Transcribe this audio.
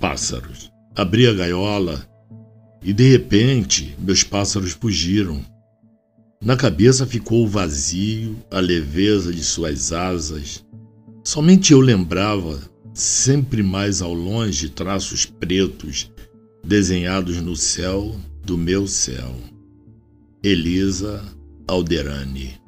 pássaros. Abri a gaiola e de repente meus pássaros fugiram. Na cabeça ficou o vazio, a leveza de suas asas. Somente eu lembrava, sempre mais ao longe, traços pretos desenhados no céu do meu céu. Elisa Alderani